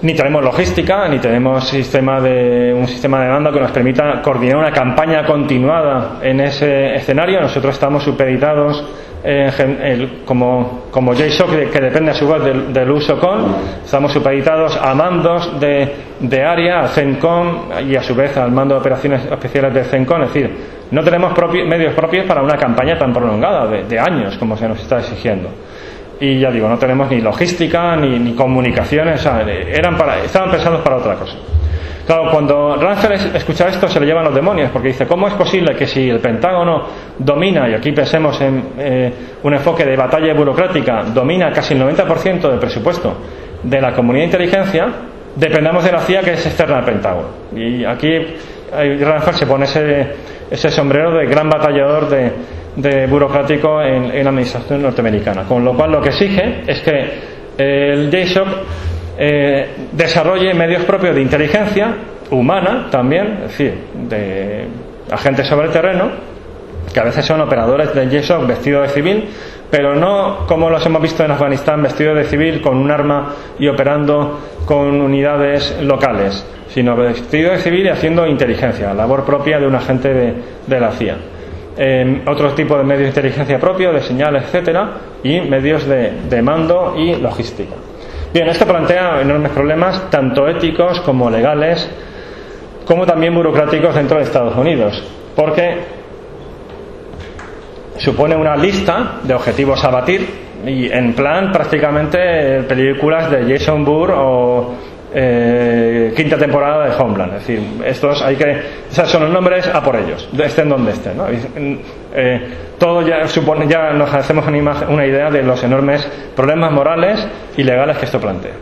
ni tenemos logística, ni tenemos sistema de, un sistema de mando que nos permita coordinar una campaña continuada en ese escenario. Nosotros estamos supeditados eh, el, como, como JSOC, que, que, depende a su vez del, uso con, estamos supeditados a mandos de, de área, al CENCOM y a su vez al mando de operaciones especiales del CENCOM. Es decir, no tenemos medios propios para una campaña tan prolongada de, de años como se nos está exigiendo y ya digo, no tenemos ni logística ni, ni comunicaciones, o sea, eran para, estaban pensados para otra cosa. Claro, cuando Rumsfeld escucha esto se le llevan los demonios, porque dice, ¿cómo es posible que si el Pentágono domina, y aquí pensemos en eh, un enfoque de batalla burocrática, domina casi el 90% del presupuesto de la comunidad de inteligencia, dependamos de la CIA que es externa al Pentágono? Y aquí Rumsfeld se pone ese, ese sombrero de gran batallador de, de burocrático en, la administración norteamericana. Con lo cual lo que exige es que el JSOC eh, desarrolle medios propios de inteligencia humana también, es decir, de agentes sobre el terreno, que a veces son operadores del JSOC vestidos de civil, pero no como los hemos visto en Afganistán, vestidos de civil con un arma y operando con unidades locales, sino vestidos de civil y haciendo inteligencia, labor propia de un agente de la CIA otros tipos de medios de inteligencia propio, de señales, etcétera, y medios de, de, mando y logística. Bien, esto plantea enormes problemas, tanto éticos como legales, como también burocráticos dentro de Estados Unidos, porque supone una lista de objetivos a batir y en plan prácticamente películas de Jason Bourne o eh, quinta temporada de Homeland. Es decir, estos hay que. Esos son los nombres a por ellos, estén donde estén. ¿no? Eh, todo ya supone, ya nos hacemos una, idea de los enormes problemas morales y legales que esto plantea.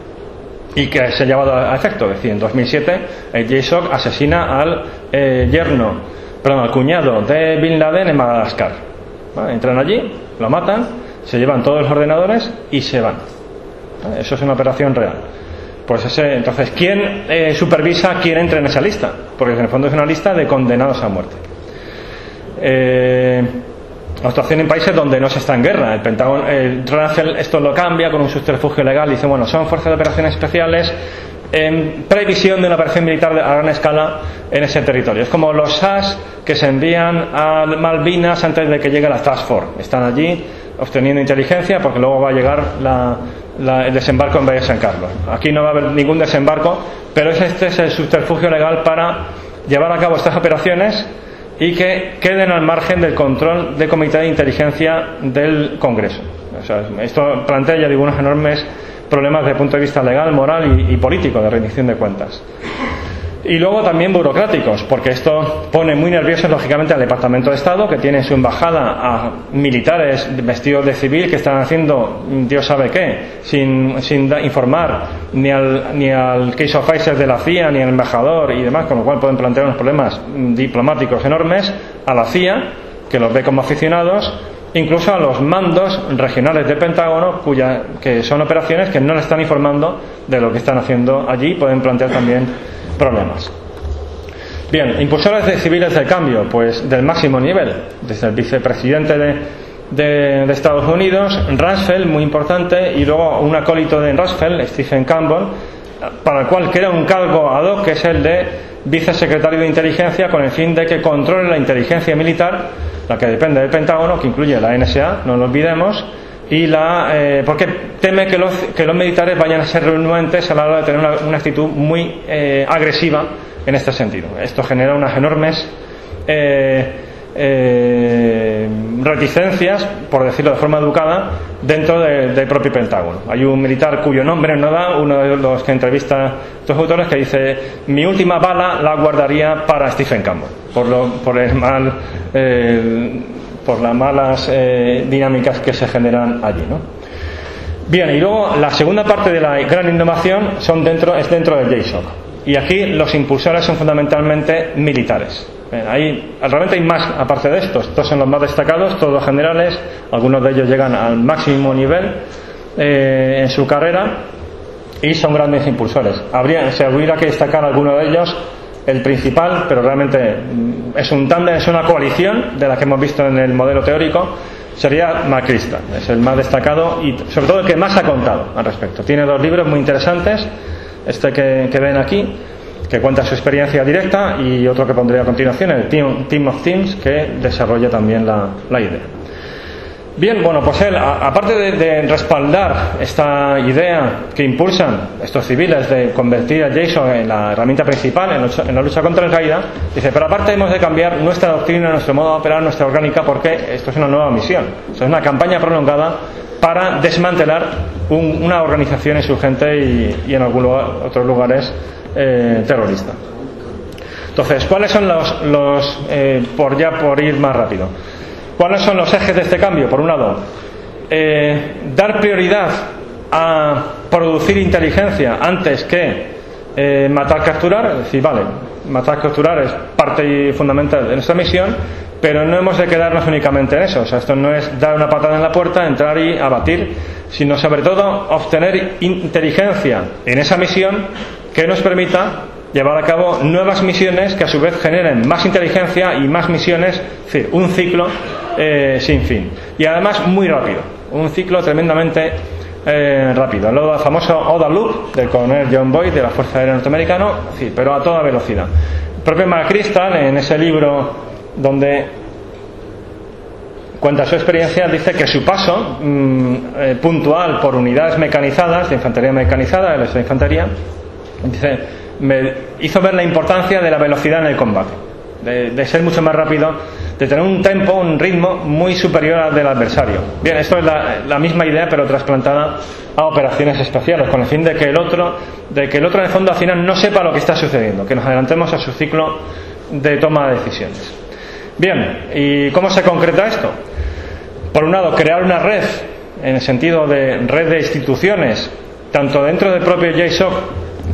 Y que se ha llevado a efecto. Es decir, en 2007, el JSOC asesina al eh, yerno, perdón, al cuñado de Bin Laden en Madagascar. Entran allí, lo matan, se llevan todos los ordenadores y se van. Eso es una operación real. Pues ese, entonces, ¿quién eh, supervisa quién entra en esa lista? Porque en el fondo es una lista de condenados a muerte. Eh, actuación en países donde no se está en guerra. El Pentágono, el esto lo cambia con un subterfugio legal. Dice, bueno, son fuerzas de operaciones especiales en previsión de una operación militar a gran escala en ese territorio. Es como los SAS que se envían a Malvinas antes de que llegue la Task Force. Están allí obteniendo inteligencia porque luego va a llegar la, el desembarco en Bahía San Carlos. Aquí no va a haber ningún desembarco, pero este es el subterfugio legal para llevar a cabo estas operaciones y que queden al margen del control del Comité de Inteligencia del Congreso. O sea, esto plantea, ya digo, unos enormes problemas desde el punto de vista legal, moral y político de rendición de cuentas. Y luego también burocráticos, porque esto pone muy nervioso, lógicamente, al Departamento de Estado, que tiene en su embajada a militares vestidos de civil que están haciendo Dios sabe qué, sin, sin informar ni al, ni al case officer de la CIA, ni al embajador y demás, con lo cual pueden plantear unos problemas diplomáticos enormes a la CIA, que los ve como aficionados, incluso a los mandos regionales del Pentágono, cuya, que son operaciones que no le están informando de lo que están haciendo allí, pueden plantear también problemas. Bien, impulsores de civiles del cambio, pues del máximo nivel, desde el vicepresidente de, Estados Unidos, Rumsfeld, muy importante, y luego un acólito de Rumsfeld, Stephen Campbell, para el cual crea un cargo ad hoc que es el de vicesecretario de inteligencia con el fin de que controle la inteligencia militar, la que depende del Pentágono, que incluye la NSA, no lo olvidemos, y la, eh, porque teme que los, que los militares vayan a ser renuentes a la hora de tener una, actitud muy eh, agresiva en este sentido. Esto genera unas enormes eh, reticencias, por decirlo de forma educada, dentro del propio Pentágono. Hay un militar cuyo nombre no da, uno de los que entrevista a estos autores, que dice: Mi última bala la guardaría para Stephen Campbell, por, lo, por el mal por las malas eh, dinámicas que se generan allí. ¿no? Bien, y luego la segunda parte de la gran innovación son dentro, es dentro del JSOC. Y aquí los impulsores son fundamentalmente militares. ahí realmente hay más aparte de estos. Estos son los más destacados, todos generales. Algunos de ellos llegan al máximo nivel eh, en su carrera y son grandes impulsores. Habría, se hubiera que destacar alguno de ellos el principal, pero realmente mm, es un tándem, es una coalición de la que hemos visto en el modelo teórico, sería Macrista, es el más destacado y sobre todo el que más ha contado al respecto. Tiene dos libros muy interesantes, este que, ven aquí, que cuenta su experiencia directa, y otro que pondré a continuación, el Team, of Teams, que desarrolla también la idea. Bien, bueno, pues él, aparte de, respaldar esta idea que impulsan estos civiles de convertir a Jason en la herramienta principal en, la lucha contra el Qaeda, dice, pero aparte hemos de cambiar nuestra doctrina, nuestro modo de operar, nuestra orgánica, porque esto es una nueva misión. es una campaña prolongada para desmantelar una organización insurgente y, en algunos otros lugares eh, terrorista. Entonces, ¿cuáles son los, los eh, por ya por ir más rápido? ¿Cuáles son los ejes de este cambio? Por un lado, eh, dar prioridad a producir inteligencia antes que eh, matar, capturar. Es decir, vale, matar, capturar es parte fundamental de nuestra misión, pero no hemos de quedarnos únicamente en eso. O sea, esto no es dar una patada en la puerta, entrar y abatir, sino sobre todo obtener inteligencia en esa misión que nos permita llevar a cabo nuevas misiones que a su vez generen más inteligencia y más misiones, es decir, un ciclo eh, sin fin. Y además muy rápido, un ciclo tremendamente eh, rápido. El famoso Oda Loop del coronel John Boyd de la Fuerza Aérea Norteamericana, sí, pero a toda velocidad. El propio McChrystal, en ese libro donde cuenta su experiencia, dice que su paso mm, eh, puntual por unidades mecanizadas, de infantería mecanizada, de infantería, dice me hizo ver la importancia de la velocidad en el combate, de, ser mucho más rápido, de tener un tempo, un ritmo muy superior al del adversario. Bien, esto es la, misma idea, pero trasplantada a operaciones especiales, con el fin de que el otro, de que el otro en el fondo al final no sepa lo que está sucediendo, que nos adelantemos a su ciclo de toma de decisiones. Bien, ¿y cómo se concreta esto? Por un lado, crear una red, en el sentido de red de instituciones, tanto dentro del propio JSOC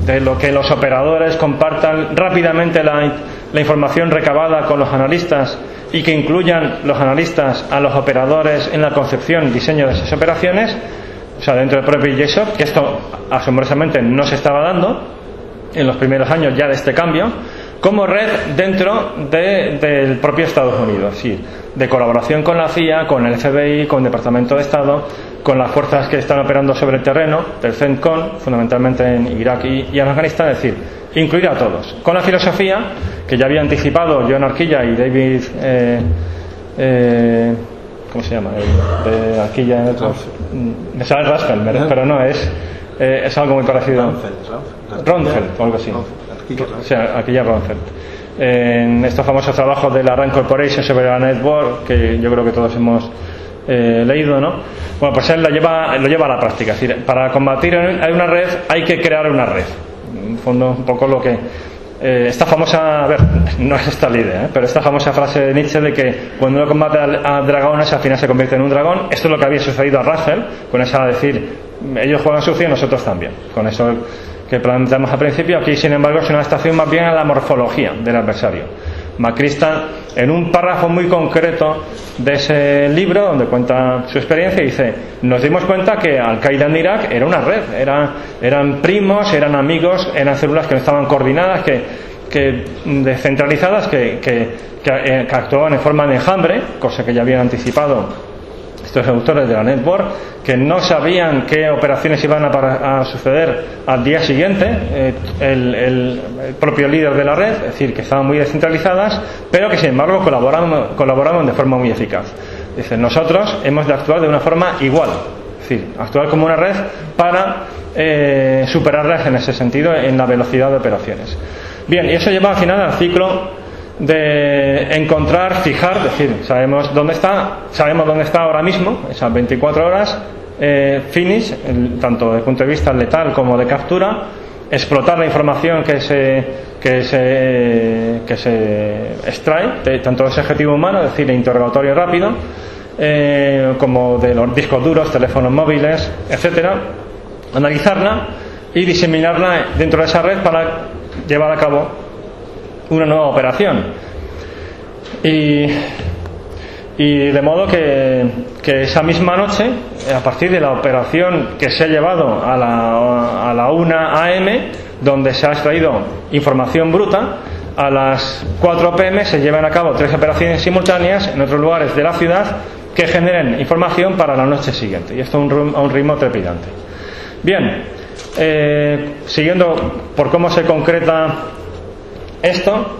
de lo que los operadores compartan rápidamente la, información recabada con los analistas y que incluyan los analistas a los operadores en la concepción y diseño de esas operaciones, o sea, dentro del propio JSOC, que esto asombrosamente no se estaba dando en los primeros años ya de este cambio, como red dentro del propio Estados Unidos, sí, de colaboración con la CIA, con el FBI, con el Departamento de Estado, con las fuerzas que están operando sobre el terreno del CENTCON, fundamentalmente en Irak y, en Afganistán, es decir, incluir a todos. Con la filosofía que ya había anticipado John Arquilla y David. Eh, eh, ¿Cómo se llama? de Arquilla en otros. Mm, me sale Raspel, pero no, es, eh, es algo muy parecido. Ronfeld, o algo así. O sea, Arquilla Ronfeld. En estos famosos trabajos de la RAND Corporation sobre la network, que yo creo que todos hemos eh, leído, ¿no? Bueno, pues él lo lleva, lo lleva a la práctica. Es decir, para combatir una red hay que crear una red. En fondo, un poco lo que eh, esta famosa, a ver, no es esta la idea, ¿eh? pero esta famosa frase de Nietzsche de que cuando uno combate a, dragones al final se convierte en un dragón, esto es lo que había sucedido a Russell, con esa decir, ellos juegan sucio y nosotros también, con eso que planteamos al principio, aquí sin embargo es una estación más bien a la morfología del adversario. Macrista, en un párrafo muy concreto de ese libro, donde cuenta su experiencia, dice, nos dimos cuenta que Al-Qaeda en Irak era una red, eran primos, eran amigos, eran células que no estaban coordinadas, que, que descentralizadas, que, que, que actuaban en forma de enjambre, cosa que ya habían anticipado estos autores de la network que no sabían qué operaciones iban a, suceder al día siguiente, eh, el, propio líder de la red, es decir, que estaban muy descentralizadas, pero que sin embargo colaboraban, colaboraban de forma muy eficaz. Dicen, nosotros hemos de actuar de una forma igual, es decir, actuar como una red para eh, superarlas en ese sentido en la velocidad de operaciones. Bien, y eso lleva al final al ciclo de encontrar, fijar, decir, sabemos dónde está, sabemos dónde está ahora mismo, esas 24 horas, eh, finish, tanto desde el punto de vista letal como de captura, explotar la información que se, que se, que se extrae, de, tanto de ese objetivo humano, es decir, de interrogatorio rápido, eh, como de los discos duros, teléfonos móviles, etcétera, analizarla y diseminarla dentro de esa red para llevar a cabo una nueva operación. Y, de modo que, que, esa misma noche, a partir de la operación que se ha llevado a la, a la 1 AM, donde se ha extraído información bruta, a las 4 pm se llevan a cabo tres operaciones simultáneas en otros lugares de la ciudad que generen información para la noche siguiente. Y esto a un, ritmo trepidante. Bien, eh, siguiendo por cómo se concreta esto,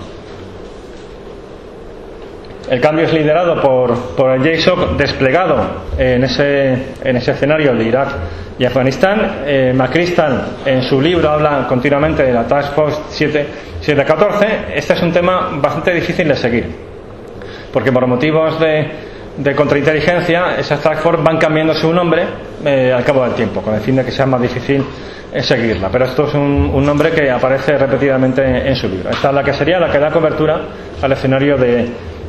el cambio es liderado por, por el JSOC desplegado en ese, en ese escenario de Irak y Afganistán. Eh, en su libro, habla continuamente de la Task Force 7, 714. Este es un tema bastante difícil de seguir, porque por motivos de, de contrainteligencia, esas Task Force van cambiando su nombre eh, al cabo del tiempo, con el fin de que sea más difícil seguirla. Pero esto es un, nombre que aparece repetidamente en su libro. Esta es la que sería la que da cobertura al escenario de,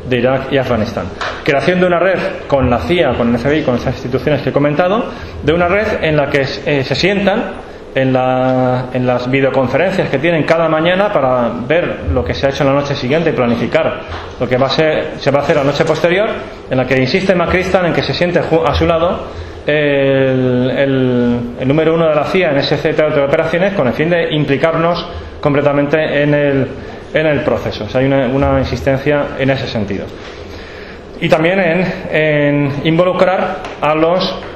Irak y Afganistán. Creación de una red con la CIA, con el FBI, con esas instituciones que he comentado, de una red en la que eh, se sientan en, las videoconferencias que tienen cada mañana para ver lo que se ha hecho en la noche siguiente y planificar lo que se va a hacer la noche posterior, en la que insiste Macristan en que se siente a su lado el, número uno de la CIA en ese centro de operaciones con el fin de implicarnos completamente en el, en el proceso. Hay una, insistencia en ese sentido. Y también en involucrar a los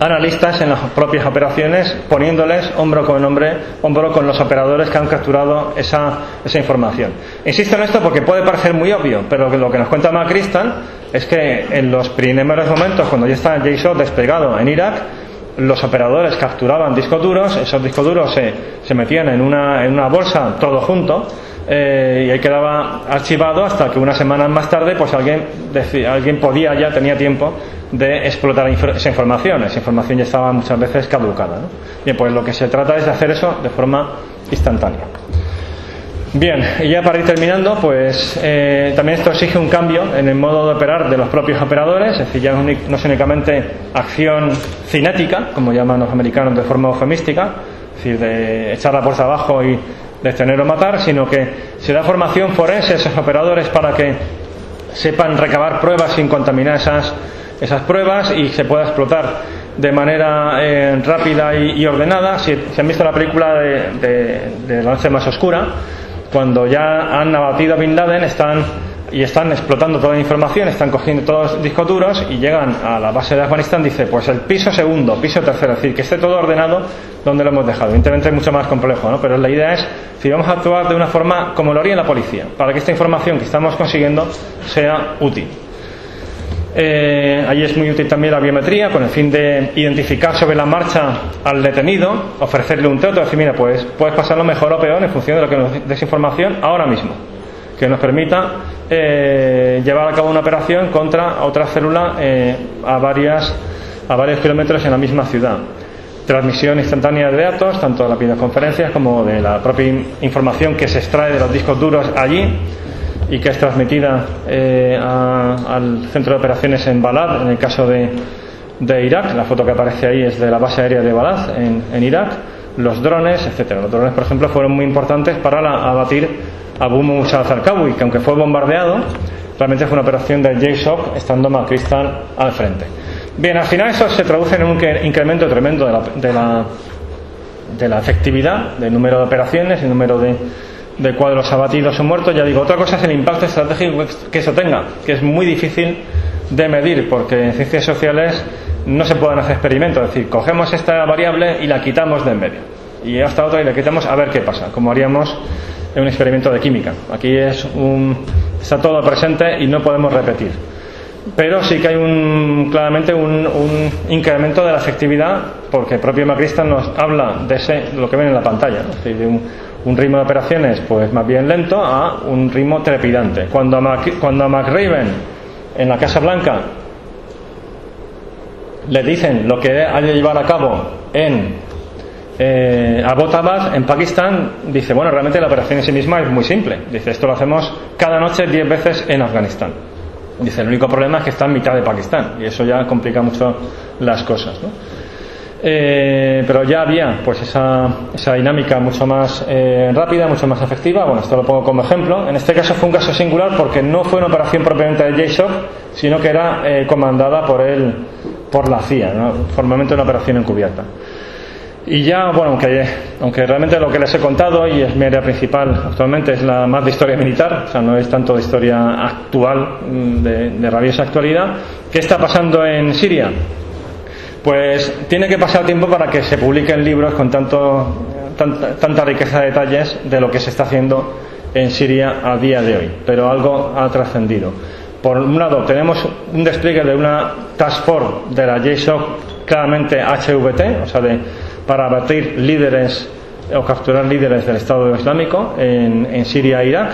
analistas en las propias operaciones, poniéndoles hombro con hombre, hombro con los operadores que han capturado esa, esa información. Insisto en esto porque puede parecer muy obvio, pero lo que nos cuenta Macristan es que en los primeros momentos, cuando ya está JSON desplegado en Irak, los operadores capturaban discos duros, esos discos duros se, se metían en una, en una bolsa todo junto eh, y ahí quedaba archivado hasta que unas semanas más tarde pues alguien, alguien podía ya, tenía tiempo de explotar esa información. Esa información ya estaba muchas veces caducada. Bien, pues lo que se trata es de hacer eso de forma instantánea. Bien, y ya para ir terminando, pues eh, también esto exige un cambio en el modo de operar de los propios operadores, es decir, ya no es únicamente acción cinética, como llaman los americanos de forma eufemística, es decir, de echar la puerta abajo y detener o matar, sino que se da formación forense a esos operadores para que sepan recabar pruebas sin contaminar esas, esas pruebas y se pueda explotar de manera eh, rápida y, ordenada. Si, han visto la película de, de, La noche más oscura, cuando ya han abatido a Bin Laden, están y están explotando toda la información, están cogiendo todos los discos duros y llegan a la base de Afganistán, dice, pues el piso segundo, piso tercero, es decir, que esté todo ordenado donde lo hemos dejado. Evidentemente es mucho más complejo, ¿no? Pero la idea es, si vamos a actuar de una forma como lo haría la policía, para que esta información que estamos consiguiendo sea útil. Eh, ahí es muy útil también la biometría con el fin de identificar sobre la marcha al detenido, ofrecerle un teto, decir, mira, pues puedes pasarlo mejor o peor en función de lo que nos des información ahora mismo que nos permita eh, llevar a cabo una operación contra otra célula eh, a, varias, a varios kilómetros en la misma ciudad. transmisión instantánea de datos, tanto de las videoconferencias como de la propia información que se extrae de los discos duros allí y que es transmitida eh, al centro de operaciones en Balad, en el caso de, Irak. La foto que aparece ahí es de la base aérea de Balad, en, Irak. Los drones, etcétera. Los drones, por ejemplo, fueron muy importantes para abatir a Abu Musa al-Zarqawi, que aunque fue bombardeado, realmente fue una operación de JSOC, estando McChrystal al frente. Bien, al final eso se traduce en un incremento tremendo de la, de la, de la efectividad, del número de operaciones, el número de, de cuadros abatidos o muertos. Ya digo, otra cosa es el impacto estratégico que eso tenga, que es muy difícil de medir, porque en ciencias sociales no se pueden hacer experimentos. Es decir, cogemos esta variable y la quitamos de en medio. Y hasta otra y la quitamos a ver qué pasa, como haríamos en un experimento de química. Aquí está todo presente y no podemos repetir pero sí que hay claramente un, incremento de la efectividad porque el propio Macrista nos habla de lo que ven en la pantalla, de un, ritmo de operaciones pues más bien lento a un ritmo trepidante. Cuando a, cuando a McRaven en la Casa Blanca le dicen lo que hay de llevar a cabo en eh, Abbottabad, en Pakistán, dice, bueno, realmente la operación en sí misma es muy simple. Dice, esto lo hacemos cada noche 10 veces en Afganistán. Dice, el único problema es que está en mitad de Pakistán y eso ya complica mucho las cosas. Eh, pero ya había pues esa, esa dinámica mucho más eh, rápida, mucho más efectiva. Bueno, esto lo pongo como ejemplo. En este caso fue un caso singular porque no fue una operación propiamente de JSOC, sino que era eh, comandada por él, por la CIA, formalmente una operación encubierta. Y ya, bueno, aunque, aunque realmente lo que les he contado y es mi área principal actualmente es la más de historia militar, o sea, no es tanto de historia actual, mm, de, rabiosa actualidad, ¿qué está pasando en Siria? Pues tiene que pasar tiempo para que se publiquen libros con tanto, tanta, tanta riqueza de detalles de lo que se está haciendo en Siria a día de hoy, pero algo ha trascendido. Por un lado, tenemos un despliegue de una task force de la JSOC claramente HVT, o sea, de para abatir líderes o capturar líderes del Estado Islámico en, Siria e Irak.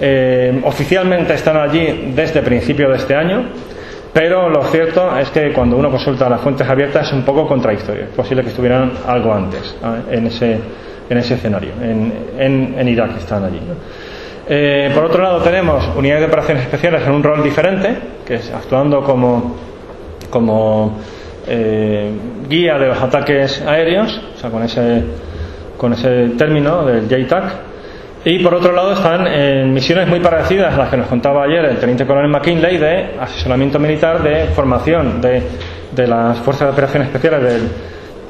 Eh, oficialmente están allí desde principio de este año, pero lo cierto es que cuando uno consulta las fuentes abiertas es un poco contradictorio. Es posible que estuvieran algo antes en, ese, en ese escenario. En, en, Irak están allí. Eh, por otro lado, tenemos unidades de operaciones especiales en un rol diferente, que es actuando como, como eh, guía de los ataques aéreos, o sea, con ese, con ese término del JTAC. Y por otro lado están en misiones muy parecidas a las que nos contaba ayer el teniente coronel McKinley de asesoramiento militar, de formación de, de las fuerzas de operaciones especiales del,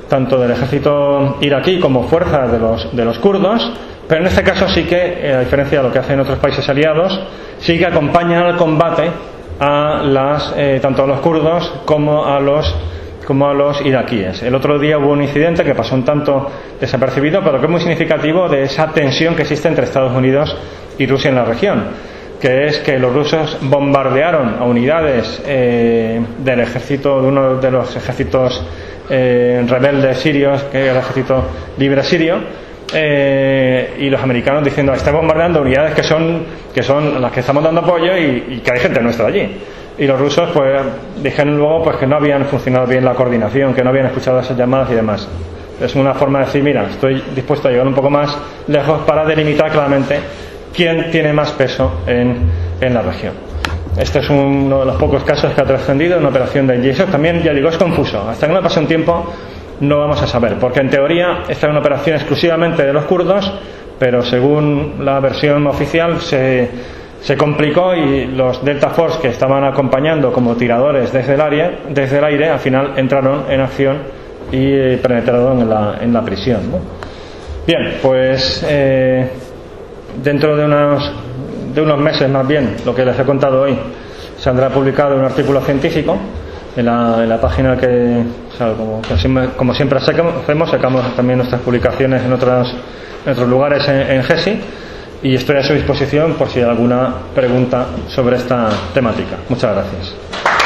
tanto del ejército iraquí como fuerzas de los, de los kurdos, pero en este caso sí que, eh, a diferencia de lo que hacen otros países aliados, sí que acompañan al combate a las, eh, tanto a los kurdos como a los iraquíes. El otro día hubo un incidente que pasó un tanto desapercibido, pero que es muy significativo de esa tensión que existe entre Estados Unidos y Rusia en la región, que es que los rusos bombardearon a unidades eh, del ejército, de uno de los ejércitos rebeldes sirios, que es el ejército libre sirio, eh, y los americanos diciendo, está bombardeando unidades que son, que son las que estamos dando apoyo y, que hay gente nuestra allí y los rusos pues dijeron luego pues que no habían funcionado bien la coordinación, que no habían escuchado esas llamadas y demás. Es una forma de decir, mira, estoy dispuesto a llegar un poco más lejos para delimitar claramente quién tiene más peso en, en la región. Este es uno de los pocos casos que ha trascendido en una operación de JSOC. También, ya digo, es confuso. Hasta que no pase un tiempo no vamos a saber, porque en teoría esta es una operación exclusivamente de los kurdos, pero según la versión oficial se se complicó y los Delta Force que estaban acompañando como tiradores desde el, área, desde el aire al final entraron en acción y penetraron en la, en la prisión. Bien, pues eh, dentro de unos, de unos meses más bien, lo que les he contado hoy, saldrá publicado un artículo científico en la, en la página que, como, como, siempre hacemos, sacamos también nuestras publicaciones en otros, en otros lugares en, en GESI y estoy a su disposición por si hay alguna pregunta sobre esta temática. Muchas gracias.